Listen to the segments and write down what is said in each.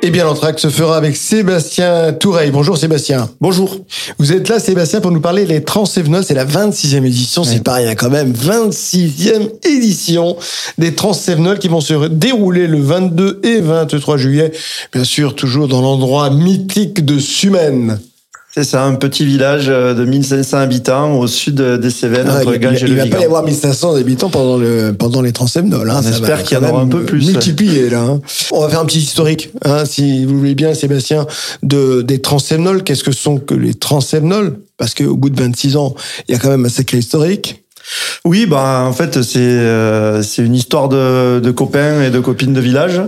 Eh bien, l'entracte se fera avec Sébastien Toureil. Bonjour Sébastien. Bonjour. Vous êtes là, Sébastien, pour nous parler des Transsévenols. C'est la 26e édition, c'est pas rien quand même. 26e édition des Transsévenols qui vont se dérouler le 22 et 23 juillet. Bien sûr, toujours dans l'endroit mythique de Sumène. C'est ça, un petit village euh, de 1500 habitants au sud des Cévennes, Ah, entre il Ganges et il le va pas y avoir 1500 habitants pendant, le, pendant les Transsévenols. Hein. On espère qu'il y en aura un peu plus. Multiplier, là. hein. On va faire un petit historique, hein, si vous voulez bien, Sébastien, de, des Transsévenols. Qu'est-ce que sont que les Transsévenols Parce qu'au bout de 26 ans, il y a quand même un sacré historique. Oui, bah en fait c'est euh, c'est une histoire de, de copains et de copines de village.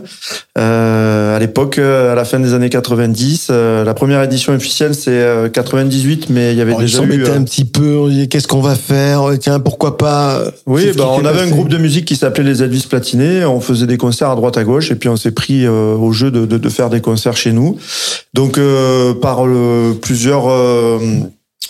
Euh, à l'époque, euh, à la fin des années 90, euh, la première édition officielle c'est euh, 98, mais il y avait Alors, ils déjà eu. s'embêtaient euh, un petit peu, on disait qu'est-ce qu'on va faire Tiens, pourquoi pas euh, Oui, bah, on avait un groupe de musique qui s'appelait les Elvis Platinés. On faisait des concerts à droite à gauche et puis on s'est pris euh, au jeu de, de, de faire des concerts chez nous. Donc euh, par le, plusieurs euh,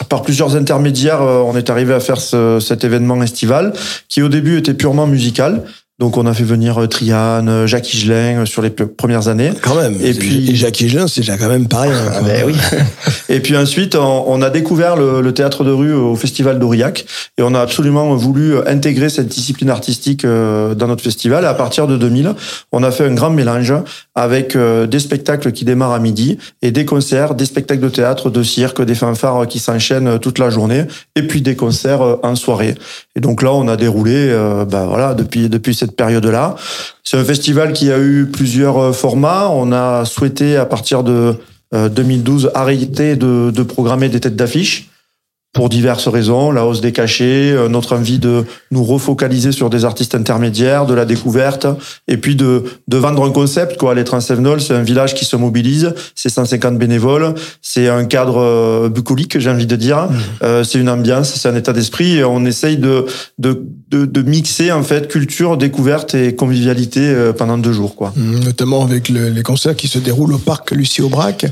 par plusieurs intermédiaires, euh, on est arrivé à faire ce- cet événement estival qui au début était purement musical. Donc on a fait venir euh, Trian, euh, Jacques Higelin euh, sur les premières années. Quand même. Et puis- et Jacques Higelin, c'est déjà quand même pas rien. Ah ben oui. Et puis ensuite, on, on a découvert le, le théâtre de rue au festival d'Aurillac et on a absolument voulu intégrer cette discipline artistique dans notre festival. Et à partir de 2000, on a fait un grand mélange avec des spectacles qui démarrent à midi et des concerts, des spectacles de théâtre, de cirque, des fanfares qui s'enchaînent toute la journée et puis des concerts en soirée. Et donc là, on a déroulé, ben voilà, depuis depuis cette période-là. C'est un festival qui a eu plusieurs euh, formats. On a souhaité à partir de euh, 2012 arrêter de, de programmer des têtes d'affiche pour diverses raisons, la hausse des cachets, euh, notre envie de nous refocaliser sur des artistes intermédiaires, de la découverte, et puis de, de vendre un concept. Quoi. Les Transsévenols, c'est un village qui se mobilise, c'est 150 bénévoles, c'est un cadre euh, bucolique, j'ai envie de dire, Euh, c'est une ambiance, c'est un état d'esprit, et on essaye de, de, de, de mixer en fait culture, découverte et convivialité pendant deux jours. Quoi. Hum, Notamment avec le- les concerts qui se déroulent au parc Lucie Aubrac.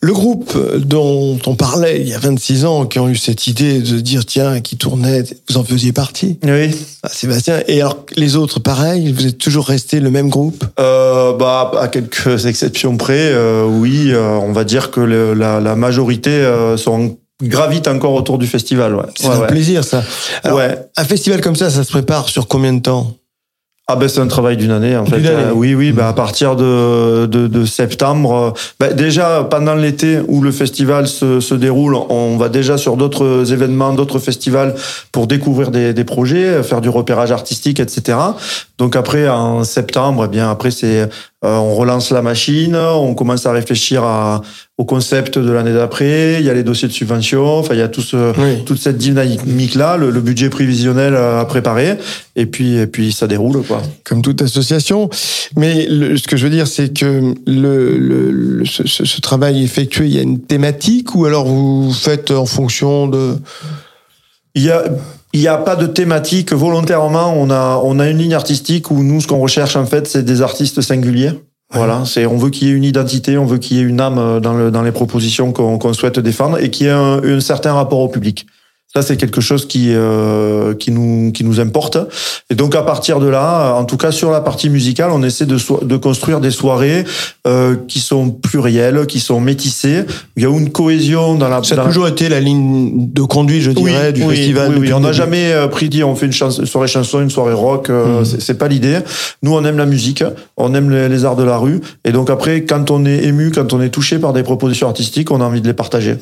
Le groupe dont on parlait il y a 26 ans, qui ont eu cette idée de dire, tiens, qui tournait, vous en faisiez partie, Oui. Ah, Sébastien. Et alors, les autres, pareil, vous êtes toujours resté le même groupe? Euh, bah, à quelques exceptions près, euh, oui, euh, on va dire que le- la, la majorité euh, sont gravitent encore autour du festival. Ouais. C'est Ouais, un ouais. plaisir, ça. Alors, Ouais. un festival comme ça, ça se prépare sur combien de temps? Ah ben c'est un travail d'une année en fait. Année. Euh, oui oui, bah à partir de de, de septembre, euh, bah, déjà pendant l'été où le festival se, se déroule, on va déjà sur d'autres événements, d'autres festivals pour découvrir des, des projets, faire du repérage artistique, etc. Donc après en septembre, eh bien après c'est euh, on relance la machine, on commence à réfléchir à, au concept de l'année d'après. Il y a les dossiers de subvention, enfin il y a tout ce, Oui. toute cette dynamique là, le, le budget prévisionnel à préparer, et puis et puis ça déroule quoi. Comme toute association. Mais le- ce que je veux dire, c'est que le, ce, travail effectué, il y a une thématique ou alors vous faites en fonction de... Il y a il y a pas de thématique volontairement. On a on a une ligne artistique où nous ce qu'on recherche en fait c'est des artistes singuliers. Voilà, c'est on veut qu'il y ait une identité, on veut qu'il y ait une âme dans le dans les propositions qu'on souhaite défendre et qu'il y ait un, un certain rapport au public. Ça c'est quelque chose qui euh, qui nous qui nous importe. Et donc à partir de là, en tout cas sur la partie musicale, on essaie de so- de construire des soirées euh, qui sont plurielles, qui sont métissées. Il y a une cohésion dans la Ça dans a la- toujours été la ligne de conduite, je dirais, du oui, festival. Oui, oui. On n'a jamais euh, pris dit on fait une, soirée chanson, une soirée rock. euh, Mhm. c'est- pas l'idée. Nous, on aime la musique, on aime les, les arts de la rue, et donc après, quand on est ému, quand on est touché par des propositions artistiques, on a envie de les partager.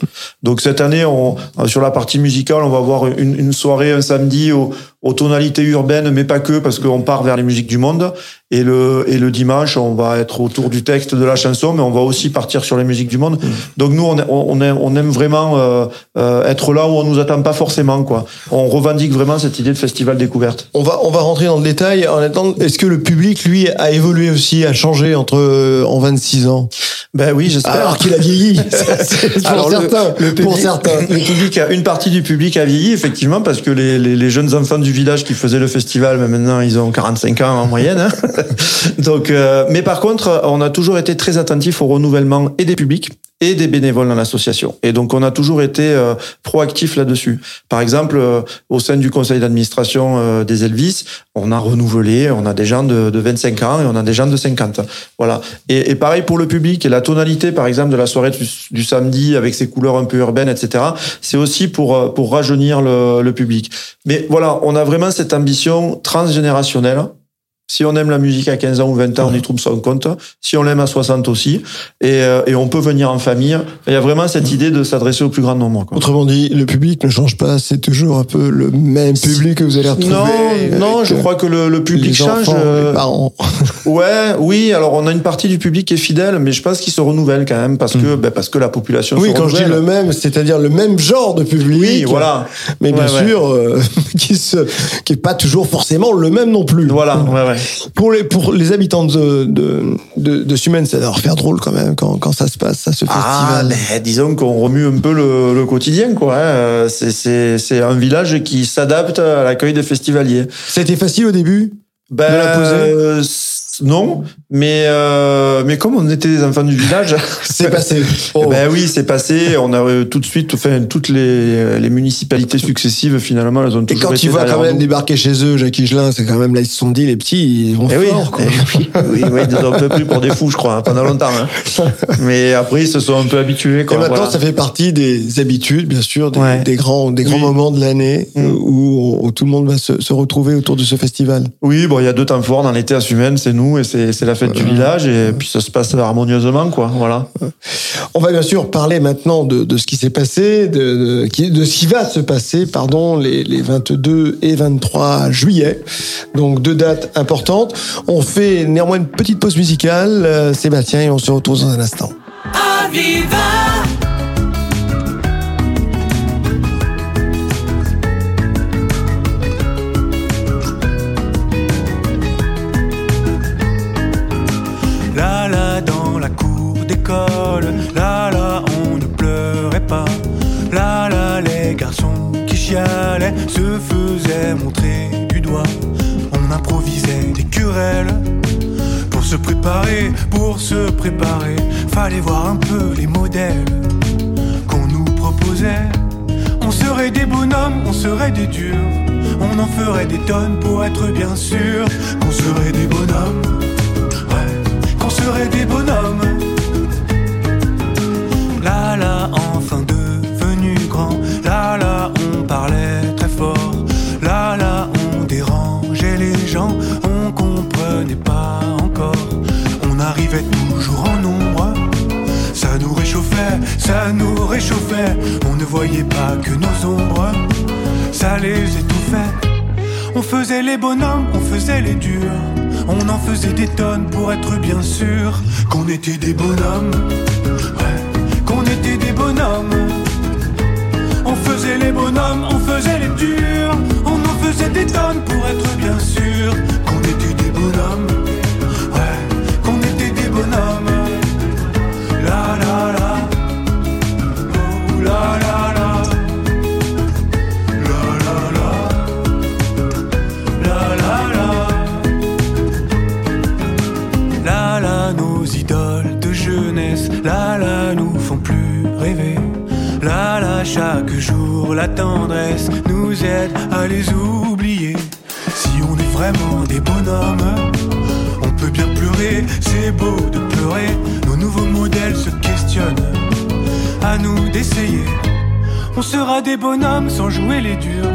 Donc cette année, on, euh, sur la partie musicale, on va avoir une, soirée un samedi au- aux tonalités urbaines, mais pas que, parce qu'on part vers les musiques du monde. Et le, et le dimanche, on va être autour du texte de la chanson, mais on va aussi partir sur les musiques du monde. Donc nous, on, on, aime, on aime vraiment euh, euh, être là où on nous attend pas forcément. quoi. On revendique vraiment cette idée de festival découverte. On va, on va rentrer dans le détail. En attendant, est-ce que le public, lui, a évolué aussi, a changé entre euh, en 26 ans? Ben oui, j'espère. Alors qu'il a vieilli. Pour Alors, le- certains. le, public, pour certains. le public a, une partie du public a vieilli effectivement parce que les, les, les jeunes enfants du village qui faisaient le festival, ben maintenant ils ont 45 ans en moyenne. hein. Donc, euh, mais par contre, on a toujours été très attentif au renouvellement et des publics et des bénévoles dans l'association. Et donc on a toujours été euh, proactif là-dessus. Par exemple, euh, au sein du conseil d'administration euh, des Elvis, on a renouvelé, on a des gens de, de, 25 ans et on a des gens de 50. Voilà. Et, et, pareil pour le public. Et la tonalité, par exemple, de la soirée du, du samedi avec ses couleurs un peu urbaines, etc. C'est aussi pour pour rajeunir le, le public. Mais voilà, on a vraiment cette ambition transgénérationnelle si on aime la musique à 15 ans ou 20 ans, on y trouve son compte. Si on l'aime à 60 aussi. Et, euh, et, on peut venir en famille. Il y a vraiment cette idée de s'adresser au plus grand nombre. Quoi. Autrement dit, le public ne change pas. C'est toujours un peu le même public que vous allez retrouver. Non, non, je crois que le, le public change. Enfants, euh... les parents. ouais, oui. Alors on a une partie du public qui est fidèle, mais je pense qu'il se renouvelle quand même parce que, mmh. ben, parce que la population. Oui, se quand renouvelle. je dis le même, c'est-à-dire le même genre de public. Oui, voilà. Mais bien Ouais, sûr, euh, qui se, qui est pas toujours forcément le même non plus. Voilà, ouais, ouais. Pour les, pour les habitants de, de, de, de Sumen, ça leur faire drôle quand même quand, quand ça se passe, ça, ce Ah, festival. mais disons qu'on remue un peu le, le quotidien, quoi. hein. C'est, c'est, c'est un village qui s'adapte à l'accueil des festivaliers. C'était facile au début Ben, De la poser? euh, non, mais euh, mais comme on était des enfants du village, C'est passé. eh ben oui, c'est passé. On a tout de suite, enfin toutes les, les municipalités successives finalement, elles ont Et toujours quand été tu vois quand même nous. débarquer chez eux, Jacques Higelin, c'est quand même là, ils se sont dit, les petits, ils vont Eh oui, fort, quoi. eh oui, oui, oui, ils ont un peu pris pour des fous, je crois, hein, pendant longtemps. hein. Mais après, ils se sont un peu habitués. Et Quoi, maintenant, voilà. ça fait partie des habitudes, bien sûr, des, Ouais. des grands, des grands Oui. moments de l'année Mm. euh, où, où tout le monde va se, se retrouver autour de ce festival. Oui, bon, il y a deux temps forts dans l'été à Sumen, c'est nous et c'est la fête du village et puis ça se passe harmonieusement, quoi. Voilà. On va bien sûr parler maintenant de, de ce qui s'est passé, de, de, qui- de ce qui va se passer, pardon, les, les 22 et 23 juillet. Donc deux dates importantes. On fait néanmoins une petite pause musicale, euh, Sébastien, et on se retrouve dans un instant. Aviva se préparer, pour se préparer. Fallait voir un peu les modèles qu'on nous proposait. On serait des bonhommes, on serait des durs. On en ferait des tonnes pour être bien sûr qu'on serait des bonhommes. Ouais, qu'on serait des bonhommes. Là, là, enfin devenu grand. Ça nous réchauffait. On ne voyait pas que nos ombres. Ça les étouffait. On faisait les bonhommes, on faisait les durs. On en faisait des tonnes pour être bien sûr qu'on était des bonhommes. Ouais, qu'on était des bonhommes. On faisait les bonhommes, on faisait les durs. On en faisait des tonnes pour être bien sûr qu'on était des bonhommes. Si on est vraiment des bonhommes, on peut bien pleurer, c'est beau de pleurer. Nos nouveaux modèles se questionnent, à nous d'essayer. On sera des bonhommes sans jouer les durs.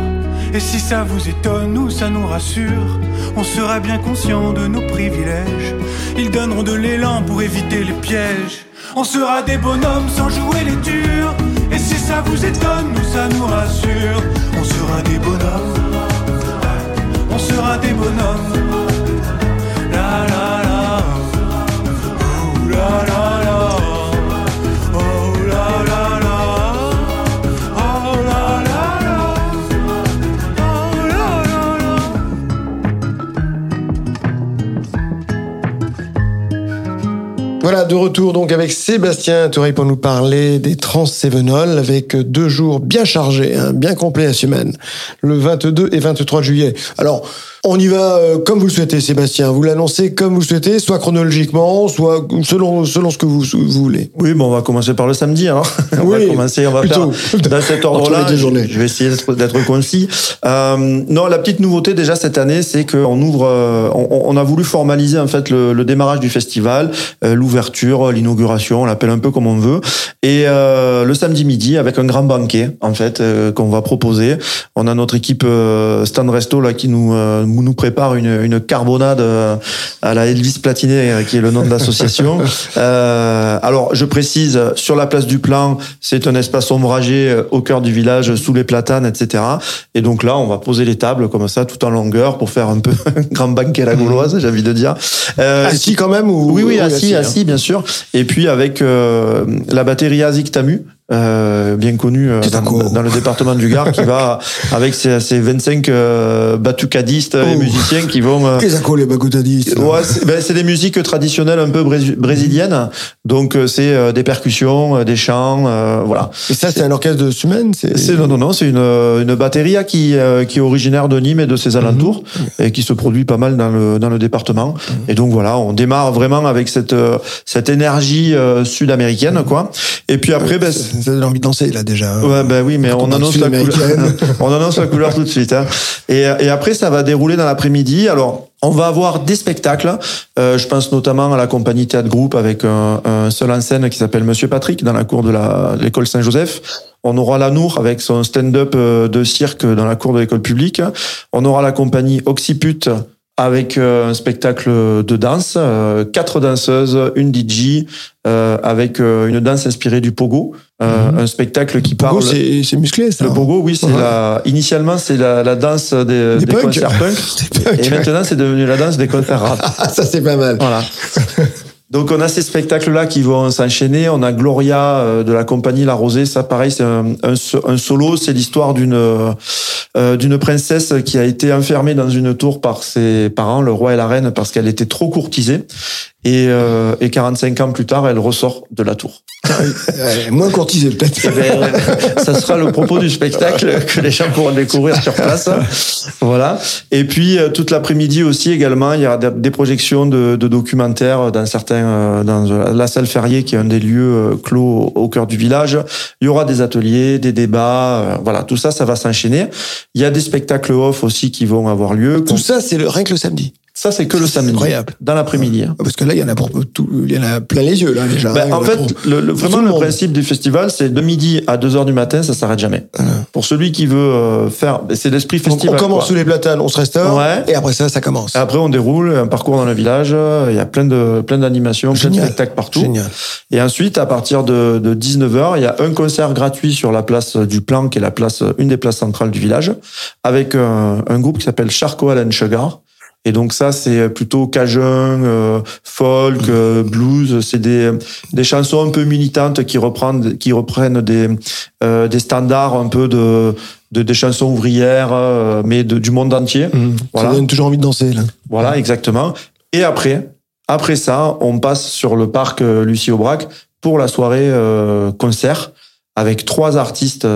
Et si ça vous étonne ou ça nous rassure, on sera bien conscient de nos privilèges. Ils donneront de l'élan pour éviter les pièges. On sera des bonhommes sans jouer les durs. Ça vous étonne ou ça nous rassure, on sera des bonhommes. On sera des bonhommes. Voilà, de retour donc avec Sébastien Touré pour nous parler des Trans Sévenol avec deux jours bien chargés, hein, bien complets à semaine, le 22 et 23 juillet. Alors, On y va euh, comme vous le souhaitez, Sébastien. Vous l'annoncez comme vous le souhaitez, soit chronologiquement, soit selon, selon ce que vous, vous voulez. Oui, bon, on va commencer par le samedi. Hein. on Oui, va commencer, on va plutôt. faire dans cet ordre-là. Je vais essayer d'être concis. Euh, non, la petite nouveauté déjà cette année, c'est qu'on ouvre, euh, on, on a voulu formaliser en fait le, le démarrage du festival, euh, l'ouverture, l'inauguration, on l'appelle un peu comme on veut, et euh, le samedi midi avec un grand banquet en fait euh, qu'on va proposer. On a notre équipe euh, Stand Resto là qui nous euh, nous prépare une, une carbonade euh, à la Elvis Platiné euh, qui est le nom de l'association. Euh, alors je précise sur la place du Plan, c'est un espace ombragé euh, au cœur du village sous les platanes, etc. Et donc là, on va poser les tables comme ça tout en longueur pour faire un peu un grand banquet à la gauloise, j'ai envie de dire. Euh, Assis quand même ou oui, oui, assis, hein. assis, bien sûr. Et puis avec euh, la batterie Azik Tamu, euh, bien connue euh, dans, le département du Gard, qui va avec ses, ses 25 euh, batucadistes et Oh. musiciens qui vont. euh, Les accords, les bagoutadistes. Ouais, c'est ben, c'est des musiques traditionnelles un peu brés- brésiliennes. Donc euh, c'est euh, des percussions, euh, des chants, euh, voilà. Et ça, c'est un orchestre de Sumen C'est non non non, c'est une une batterie qui euh, qui est originaire de Nîmes et de ses alentours et qui se produit pas mal dans le dans le département. Et donc voilà, on démarre vraiment avec cette euh, cette énergie euh, sud-américaine quoi. Et puis après ben, Ça donne envie de danser, là, déjà. Ouais, ben oui, mais on annonce, la couleur, on annonce la couleur tout de suite. Hein. Et, et après, ça va dérouler dans l'après-midi. Alors, on va avoir des spectacles. Euh, je pense notamment à la compagnie Théâtre Groupe avec un, un seul en scène qui s'appelle Monsieur Patrick dans la cour de l'école Saint-Joseph. On aura Lanour avec son stand-up euh, de cirque dans la cour de l'école publique. On aura la compagnie Occiput avec euh, un spectacle de danse, euh, quatre danseuses, une DJ, euh, avec une danse inspirée du pogo, euh, un spectacle qui Pogo, parle. c'est c'est musclé, ça. Le hein. pogo, oui, c'est Ouais. la. Initialement, c'est la, la danse des, Des des concerts punk, Des et maintenant, c'est devenu la danse des concerts rap. Ça, c'est pas mal. Voilà. Donc on a ces spectacles-là qui vont s'enchaîner. On a Gloria euh, de la compagnie La Rosée. Ça, pareil, c'est un, un so- un solo. C'est l'histoire d'une euh, d'une princesse qui a été enfermée dans une tour par ses parents, le roi et la reine, parce qu'elle était trop courtisée. Et, euh, et 45 ans plus tard, elle ressort de la tour. Moins courtisé, peut-être. Eh ben, ça sera le propos du spectacle que les gens pourront découvrir sur place. Voilà. Et puis euh, toute l'après-midi aussi également, il y aura des- projections de, de documentaires dans certains, euh, dans la salle Ferrier qui est un des lieux euh, clos au cœur du village. Il y aura des ateliers, des débats. Voilà, tout ça, ça va s'enchaîner. Il y a des spectacles off aussi qui vont avoir lieu. Tout ça, c'est le, rien que le samedi. Ça, c'est que le samedi. incroyable. Dans l'après-midi. hein. Parce que là, il y en a pour tout, il y en a plein les yeux, là, déjà. Ben, en fait, pour- le, le- vraiment le principe du festival, c'est de midi à 2 heures du matin, ça s'arrête jamais. Pour celui qui veut euh, faire, c'est l'esprit Donc, festival. on commence quoi. sous les platanes, on se restaure. Ouais. Et après ça, ça commence. Et Après, on déroule un parcours dans le village. Il y a plein de plein d'animations, plein de spectacles partout. Génial. Et ensuite, à partir de, de 19h, il y a un concert gratuit sur la place du Plan, qui est la place, une des places centrales du village, avec un, un groupe qui s'appelle Charco Allen Sugar. Et donc ça, c'est plutôt cajun, euh, folk, euh, blues. C'est des, des chansons un peu militantes qui reprennent, qui reprennent des, euh, des standards un peu de, de des chansons ouvrières, mais de, du monde entier. Mmh. Voilà. Ça donne toujours envie de danser, là. Voilà, exactement. Et après, après ça, on passe sur le parc Lucie Aubrac pour la soirée concert avec trois artistes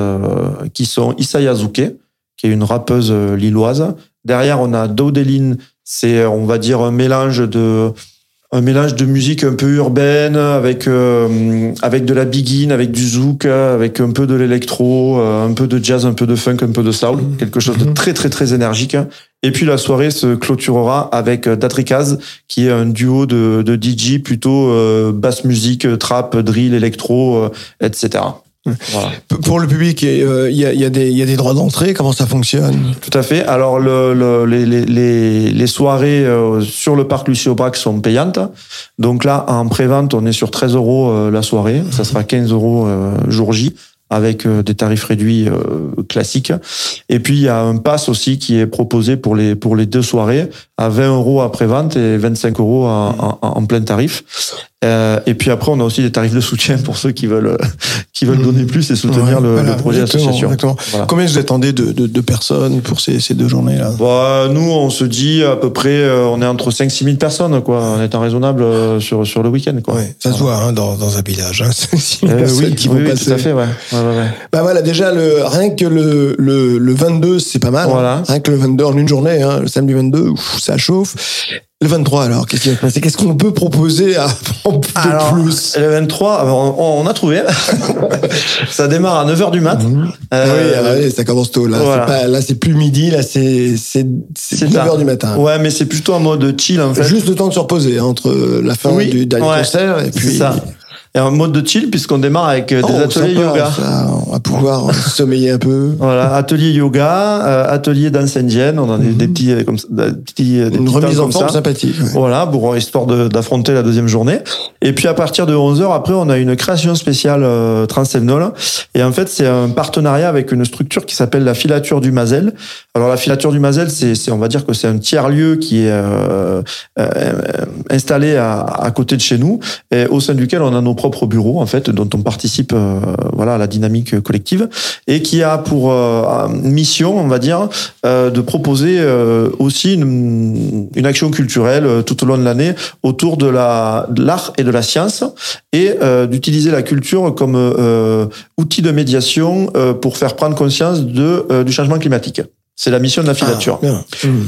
qui sont Issa Yazuke, qui est une rappeuse lilloise. Derrière, on a Daudeline, c'est euh, on va dire un mélange de un mélange de musique un peu urbaine avec euh, avec de la biguine, avec du zouk, avec un peu de l'électro, euh, un peu de jazz, un peu de funk, un peu de soul, quelque chose de très très très énergique. Et puis la soirée se clôturera avec Datrikaz, qui est un duo de, de DJ plutôt euh, basse musique, trap, drill, électro, euh, etc. Voilà. Pour le public, euh, il y, a, il y, a des- il y a des droits d'entrée. Comment ça fonctionne? Tout à fait. Alors le, le- les, les- les, les soirées euh, sur le parc Lucie Aubrac sont payantes. Donc là, en pré-vente, on est sur 13 euros euh, la soirée. Ça sera 15 euros euh, jour J avec des tarifs réduits classiques. Et puis il y a un pass aussi qui est proposé pour les pour les deux soirées à 20 euros après vente et 25 euros en, en- en plein tarif. Euh, et puis après, on a aussi des tarifs de soutien pour ceux qui veulent qui veulent donner plus et soutenir Ouais, le, voilà, le projet exactement, association. exactement. Voilà. Combien vous attendez de, de, de personnes pour ces, ces deux journées-là? Bah, nous, on se dit à peu près, euh, on est entre 5 6 000 personnes, quoi, en étant raisonnable euh, sur, sur le week-end. Quoi. Ouais, ça se voit hein, dans, dans un village. Hein, c'est Euh, personnes oui, qui oui, vont oui, passer. tout à fait, ouais. ouais, ouais, ouais. Bah voilà, déjà le rien que le le, le 22, c'est pas mal. hein. Voilà. Rien que le 22 en une journée, hein, le samedi 22, ouf, ça chauffe. Le 23 alors, qu'est-ce qui va se passer? Qu'est-ce qu'on peut proposer à, de Alors, plus? Le 23, alors, on, on a trouvé. ça démarre à 9h du mat. Euh, oui, ah oui, ça commence tôt là. voilà. C'est pas- là, c'est plus midi, là, c'est c'est c'est C'est 9 tard. heures du matin. Ouais, mais c'est plutôt en mode chill, en fait. Juste le temps de se reposer hein, entre la fin Oui, du dernier ouais, concert et puis ça. Et en mode de chill, puisqu'on démarre avec euh, des Oh, ateliers sympa, yoga. ça, on va pouvoir sommeiller un peu. Voilà, atelier yoga, euh, atelier danse indienne, on a des, des petits, euh, comme ça, des petits, euh, des Mhm. Une remise en forme sympathique. ouais. Voilà, pour histoire de- d'affronter la deuxième journée. Et puis à partir de 11h, après, on a une création spéciale euh, Transsemnol. Et en fait, c'est un partenariat avec une structure qui s'appelle la filature du Mazel. Alors la filature du Mazel, c'est, c'est- on va dire que c'est un tiers-lieu qui est euh, euh, installé à, à côté de chez nous, et au sein duquel on a nos propres bureaux, en fait, dont on participe euh, voilà, à la dynamique collective, et qui a pour euh, mission, on va dire, euh, de proposer aussi une, action culturelle tout au long de l'année autour de la de l'art et de la science et d'utiliser la culture comme outil de médiation pour faire prendre conscience de du changement climatique. C'est la mission de la filature. Ah.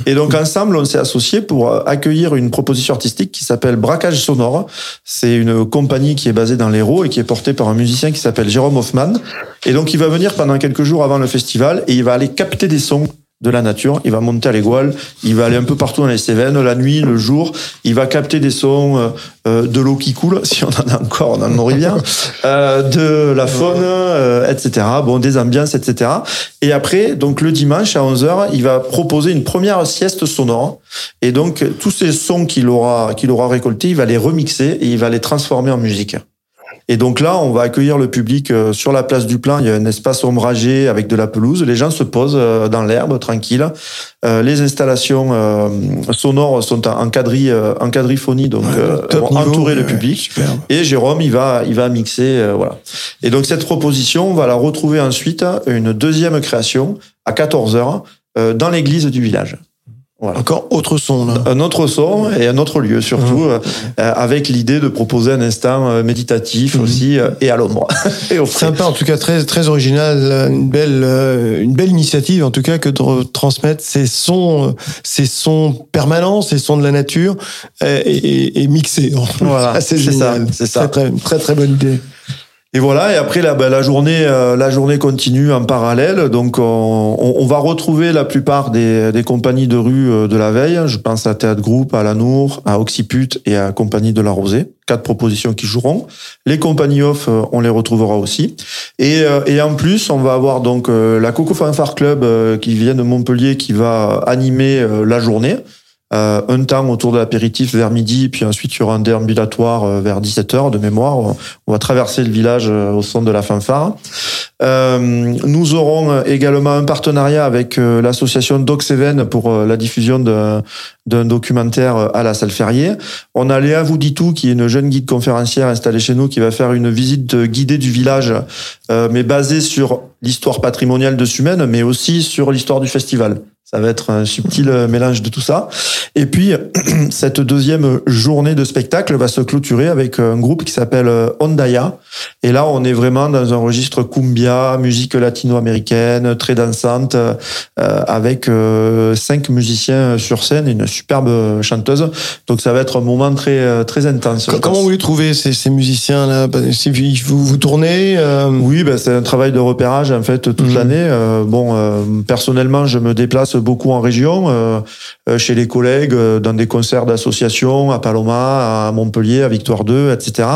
Et donc ensemble, on s'est associés pour euh, accueillir une proposition artistique qui s'appelle Braquage Sonore. C'est une compagnie qui est basée dans l'Hérault et qui est portée par un musicien qui s'appelle Jérôme Hoffman. Et donc il va venir pendant quelques jours avant le festival et il va aller capter des sons de la nature. Il va monter à l'égoile, il va aller un peu partout dans les Cévennes, la nuit, le jour. Il va capter des sons euh, euh, de l'eau qui coule, si on en a encore dans nos rivières, euh, de la faune, euh, etc. Bon, des ambiances, etc. Et après, donc le dimanche à 11h, il va proposer une première sieste sonore. Et donc, tous ces sons qu'il aura, qu'il aura récoltés, il va les remixer et il va les transformer en musique. Et donc là, on va accueillir le public euh, sur la place du Plein. Il y a un espace ombragé avec de la pelouse. Les gens se posent euh, dans l'herbe, tranquille. Euh, les installations sonores sont en, quadri, en quadriphonie, donc niveau, entourer le public. Et Jérôme, il va, il va mixer, voilà. Et donc cette proposition, on va la retrouver ensuite une deuxième création à 14 h dans l'église du village. Voilà. Encore autre son là. Un autre son et un autre lieu surtout, euh, avec l'idée de proposer un instant euh, méditatif aussi euh, et à l'ombre. Sympa, en tout cas très très original, euh, une belle euh, une belle initiative en tout cas que de retransmettre ces sons, euh, ces sons permanents, ces sons de la nature euh, et, et, et mixés. Voilà, Ah, c'est ça, c'est ça. Très très bonne idée. Et voilà, et après la, bah, la journée, euh, la journée continue en parallèle. Donc on, on- va retrouver la plupart des, des compagnies de rue euh, de la veille. Je pense à Théâtre Groupe, à Lanour, à Occiput et à Compagnie de la Rosée. Quatre propositions qui joueront. Les compagnies off, euh, on les retrouvera aussi. Et, et en plus, on va avoir donc la Coco Fanfare Club qui vient de Montpellier qui va animer la journée. Euh, un temps autour de l'apéritif vers midi, puis ensuite il y aura un déambulatoire euh, vers 17h de mémoire. On- va traverser le village euh, au son de la fanfare. Euh, nous aurons également un partenariat avec euh, l'association Doc Seven pour euh, la diffusion d'un documentaire euh, à la salle Ferrier. On a Léa Vouditou, qui est une jeune guide conférencière installée chez nous, qui va faire une visite guidée du village, euh, mais basée sur l'histoire patrimoniale de Sumène, mais aussi sur l'histoire du festival. Ça va être un subtil euh, mélange de tout ça. Et puis, cette deuxième journée de spectacle va se clôturer avec un groupe qui s'appelle euh, Ondaya. Et là, on est vraiment dans un registre cumbia, musique latino-américaine, très dansante, euh, avec euh, cinq musiciens sur scène et une superbe chanteuse. Donc, ça va être un moment très très intense. Comment vous les trouvez ces, ces musiciens là Si vous vous tournez, euh, Oui, ben, c'est un travail de repérage en fait toute Mhm. l'année. Bon, personnellement, je me déplace beaucoup en région, euh, euh, chez les collègues, euh, dans des concerts d'associations à Paloma, à Montpellier, à Victoire 2, etc.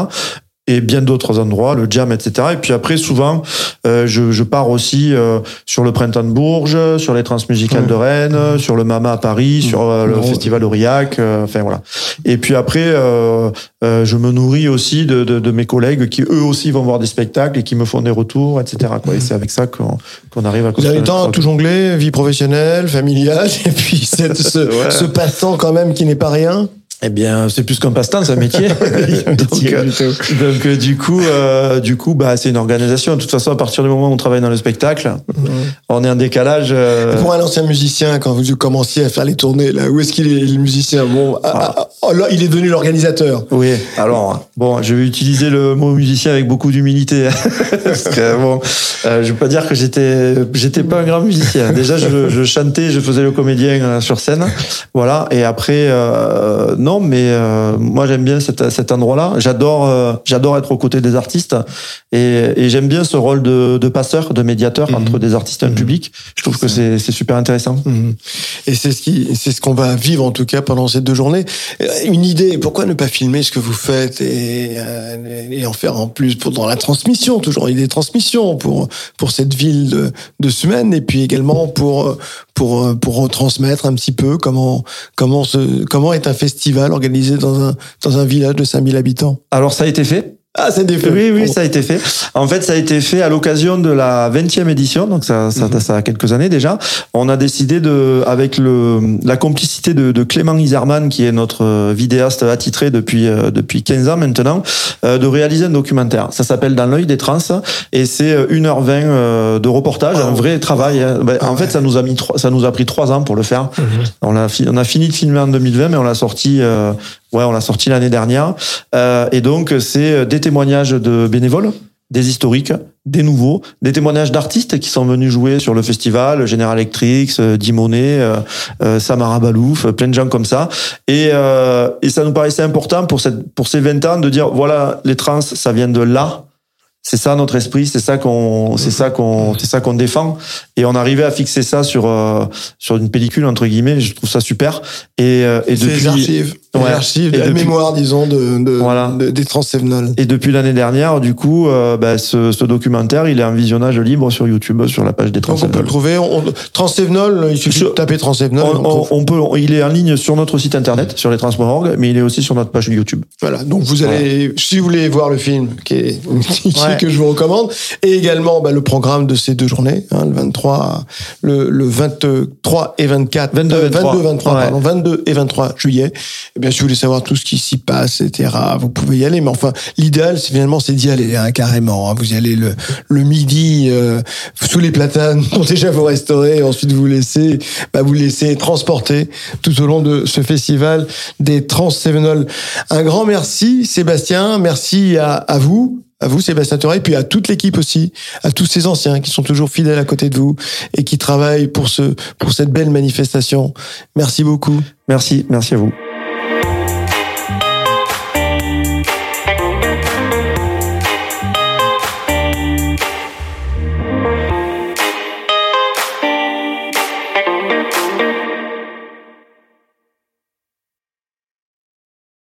Et bien d'autres endroits, le jam, etc. Et puis après, souvent, euh, je, je pars aussi euh, sur le printemps de Bourges, sur les transmusicales Mhm. de Rennes, sur le Mama à Paris, sur euh, le festival Aurillac. euh, enfin voilà. Et puis après, euh, euh, je me nourris aussi de, de, de mes collègues qui eux aussi vont voir des spectacles et qui me font des retours, etc. Quoi. Et c'est avec ça qu'on qu'on arrive à vous avez temps à tout jongler, vie professionnelle, familiale, et puis cette, ce, Ouais. ce passe-temps quand même qui n'est pas rien. Eh bien, c'est plus qu'un passe-temps, c'est un métier. donc, euh, donc, euh, du coup, euh, du coup, bah, c'est une organisation. De toute façon, à partir du moment où on travaille dans le spectacle, mhm. on est en décalage. Pour un ancien musicien, quand vous commenciez à faire les tournées, là, où est-ce qu'il est le musicien? Bon, ah, ah. Ah, oh, là, il est devenu l'organisateur. Oui. Alors, bon, je vais utiliser le mot musicien avec beaucoup d'humilité, parce que bon, je veux pas dire que j'étais, j'étais pas un grand musicien. Déjà, je, je chantais, je faisais le comédien sur scène, voilà. Et après. Non, mais euh, moi j'aime bien cet, cet endroit-là. J'adore, euh, j'adore être aux côtés des artistes et, et j'aime bien ce rôle de, de passeur, de médiateur entre mhm. des artistes et un mhm. public. Je trouve que c'est, super intéressant. Mhm. Et c'est ce qui, c'est ce qu'on va vivre en tout cas pendant ces deux journées. Euh, une idée, pourquoi ne pas filmer ce que vous faites et, et en faire en plus pour dans la transmission, toujours des transmissions pour pour cette ville de, de semaine et puis également pour pour pour retransmettre un petit peu comment comment ce comment est un festival organisé dans un, dans un village de 5000 habitants Alors ça a été fait? Ah, ça a été fait. Oui, oui, ça a été fait. En fait, ça a été fait à l'occasion de la 20e édition, donc ça, ça, mhm. ça, a quelques années déjà. On a décidé de, avec le, la complicité de, de Clément Iserman, qui est notre vidéaste attitré depuis, euh, depuis 15 ans maintenant, euh, de réaliser un documentaire. Ça s'appelle Dans l'œil des trans et c'est 1h20 euh, de reportage, un vrai travail. Hein. Ben, en fait, ça nous a mis ça nous a pris trois ans pour le faire. Mhm. On a, on a fini de filmer en 2020, mais on l'a sorti Ouais, on l'a sorti l'année dernière. Euh, et donc, c'est euh, des témoignages de bénévoles, des historiques, des nouveaux, des témoignages d'artistes qui sont venus jouer sur le festival, General Electric, euh, Dimonet, euh, Samara Balouf, plein de gens comme ça. Et, et ça nous paraissait important pour, cette, pour ces 20 ans de dire, voilà, les trans, ça vient de là, c'est ça notre esprit, c'est ça qu'on, c'est ça qu'on, c'est ça qu'on défend. Et on arrivait à fixer ça sur euh, sur une pellicule entre guillemets. Je trouve ça super. Et, euh, et depuis les archives, ouais, archives, et la mémoire disons de, de, voilà. des Transsévenols. Et depuis l'année dernière, du coup, euh, bah, ce, ce, documentaire, il est en visionnage libre sur YouTube, sur la page des Transsévenols. on peut le trouver. On, il suffit de taper Transsévenols. On, on, peut, il est en ligne sur notre site internet, sur les mais il est aussi sur notre page YouTube. Voilà. Donc vous allez, si vous voulez voir le film, qui est que je vous recommande. Et également bah, le programme de ces deux journées, hein, le 23, le, le 23 et 24, 22, 22, 23, pardon, 22 et 23 juillet. Et eh bien, si vous voulez savoir tout ce qui s'y passe, etc., vous pouvez y aller. Mais enfin, l'idéal, c'est finalement, c'est d'y aller hein, carrément. Hein. Vous y allez le, le midi euh, sous les platanes pour déjà vous restaurer, et ensuite vous laissez, bah, vous laissez transporter tout au long de ce festival des Trans Un grand merci, Sébastien. Merci à, à vous à vous Sébastien et puis à toute l'équipe aussi, à tous ces anciens qui sont toujours fidèles à côté de vous et qui travaillent pour ce pour cette belle manifestation. Merci beaucoup. Merci, merci à vous.